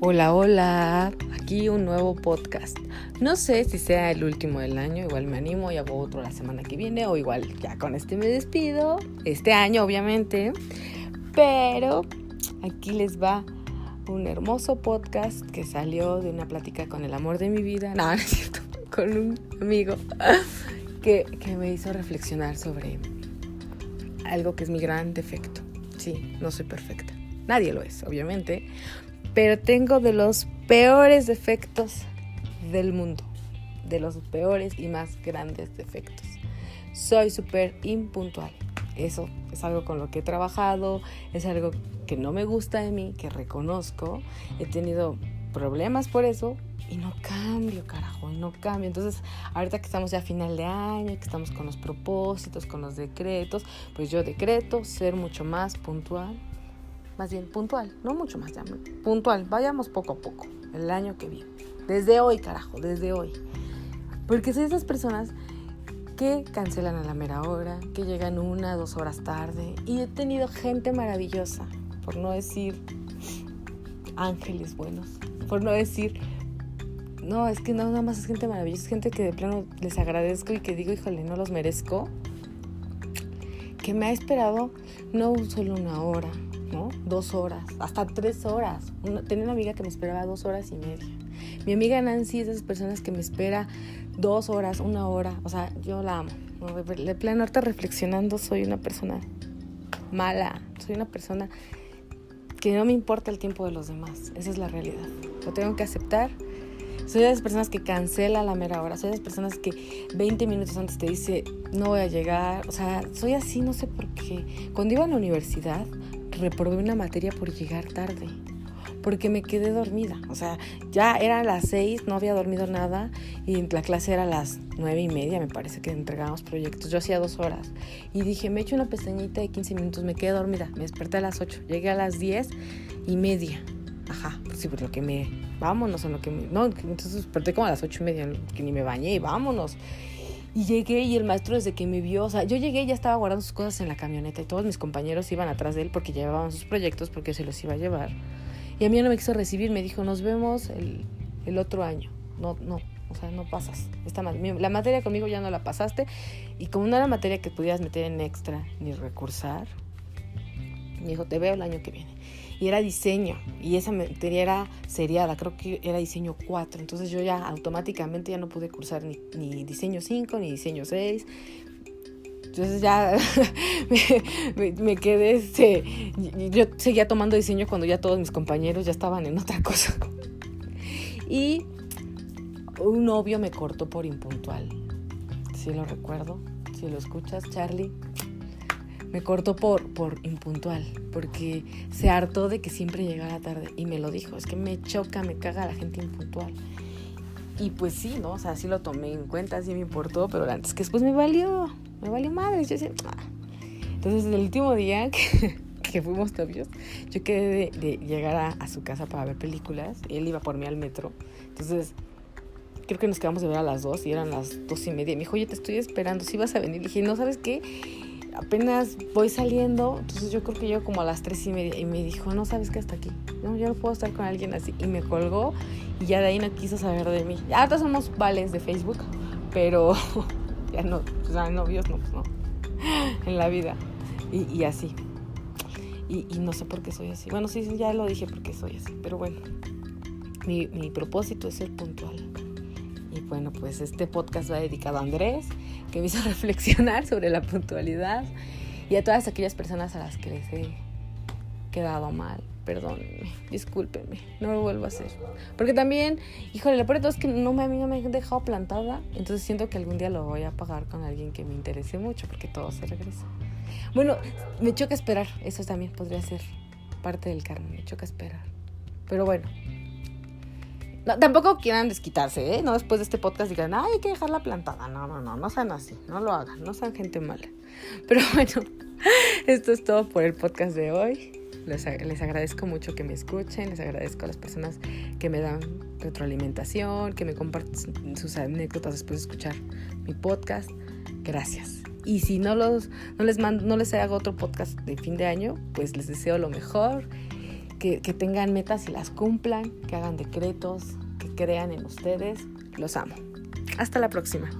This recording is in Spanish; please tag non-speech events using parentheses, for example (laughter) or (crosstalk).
Hola, hola, aquí un nuevo podcast. No sé si sea el último del año, igual me animo y hago otro la semana que viene, o igual ya con este me despido, este año obviamente, pero aquí les va un hermoso podcast que salió de una plática con el amor de mi vida, no, (laughs) no es cierto, con un amigo (laughs) que, que me hizo reflexionar sobre algo que es mi gran defecto. Sí, no soy perfecta. Nadie lo es, obviamente. Pero tengo de los peores defectos del mundo. De los peores y más grandes defectos. Soy súper impuntual. Eso es algo con lo que he trabajado, es algo que no me gusta de mí, que reconozco. He tenido problemas por eso y no cambio, carajo, no cambio. Entonces, ahorita que estamos ya a final de año, que estamos con los propósitos, con los decretos, pues yo decreto ser mucho más puntual, más bien puntual, no mucho más, ya, puntual, vayamos poco a poco, el año que viene. Desde hoy, carajo, desde hoy. Porque soy esas personas que cancelan a la mera hora, que llegan una, dos horas tarde. Y he tenido gente maravillosa, por no decir ángeles buenos, por no decir, no, es que no, nada más es gente maravillosa, es gente que de plano les agradezco y que digo, híjole, no los merezco, que me ha esperado no solo una hora, ¿no? Dos horas, hasta tres horas. tenía una amiga que me esperaba dos horas y media. Mi amiga Nancy es de esas personas que me espera dos horas, una hora. O sea, yo la amo. De plano, ahorita reflexionando, soy una persona mala. Soy una persona que no me importa el tiempo de los demás. Esa es la realidad. Lo tengo que aceptar. Soy de esas personas que cancela la mera hora. Soy de esas personas que 20 minutos antes te dice, no voy a llegar. O sea, soy así, no sé por qué. Cuando iba a la universidad, reprobé una materia por llegar tarde, porque me quedé dormida. O sea, ya eran las seis, no había dormido nada y la clase era las nueve y media, me parece que entregábamos proyectos. Yo hacía dos horas y dije, me echo una pestañita de 15 minutos, me quedé dormida, me desperté a las 8, llegué a las diez y media. Ajá, pues sí, por lo que me... Vámonos en lo que me... No, entonces desperté como a las ocho y media, que ni me bañé y vámonos. Y llegué y el maestro desde que me vio, o sea, yo llegué y ya estaba guardando sus cosas en la camioneta y todos mis compañeros iban atrás de él porque llevaban sus proyectos porque se los iba a llevar. Y a mí no me quiso recibir, me dijo, nos vemos el, el otro año. No, no, o sea, no pasas. Esta, la materia conmigo ya no la pasaste. Y como no era materia que pudieras meter en extra ni recursar, me dijo, te veo el año que viene y era diseño y esa materia era seriada, creo que era diseño 4, entonces yo ya automáticamente ya no pude cursar ni, diseño 5 ni diseño 6. Entonces ya (laughs) me, quedé, este, yo seguía tomando diseño cuando ya todos mis compañeros ya estaban en otra cosa. Y un novio me cortó por impuntual. Si lo recuerdo, si lo escuchas, Charlie, me cortó por, por impuntual, porque se hartó de que siempre llegara tarde y me lo dijo, es que me choca, me caga la gente impuntual. Y pues sí, ¿no? O sea, sí lo tomé en cuenta, sí me importó, pero antes que después me valió, me valió madre. Yo decía, ah". Entonces el último día (laughs) que, que fuimos novios, yo quedé de, llegar a, a, su casa para ver películas y él iba por mí al metro. Entonces creo que nos quedamos de ver a las dos y eran las dos y media. Me dijo, oye, te estoy esperando, si vas a venir. Y dije, no, ¿sabes qué? Apenas voy saliendo, entonces yo creo que yo como a las tres y media y me dijo, no sabes que hasta aquí, no, yo no puedo estar con alguien así y me colgó y ya de ahí no quiso saber de mí. Ahora somos vales de Facebook, pero (laughs) ya no, sea, novios no, pues no, (laughs) en la vida y, y así. Y, y, no sé por qué soy así. Bueno, sí, ya lo dije porque soy así, pero bueno, mi, mi propósito es ser puntual. Y bueno, pues este podcast va dedicado a Andrés, que me hizo (laughs) reflexionar sobre la puntualidad y a todas aquellas personas a las que les he quedado mal. Perdónenme, discúlpenme, no lo vuelvo a hacer. Porque también, híjole, lo peor de todo es que no me, a mí no me han dejado plantada, entonces siento que algún día lo voy a pagar con alguien que me interese mucho, porque todo se regresa. Bueno, me choca esperar, eso también podría ser parte del karma, me choca esperar. Pero bueno, tampoco quieran desquitarse, ¿eh? No después de este podcast digan, ay, hay que dejarla plantada. No, no, no, no sean así, no lo hagan, no sean gente mala. Pero (laughs) bueno, esto es todo por el podcast de hoy. Les, les, agradezco mucho que me escuchen, les agradezco a las personas que me dan retroalimentación, que me comparten sus anécdotas después de escuchar mi podcast. Gracias. Y si no, los, no, les mando, no les hago otro podcast de fin de año, pues les deseo lo mejor que, tengan metas y las cumplan, que hagan decretos, que crean en ustedes. Los amo. Hasta la próxima.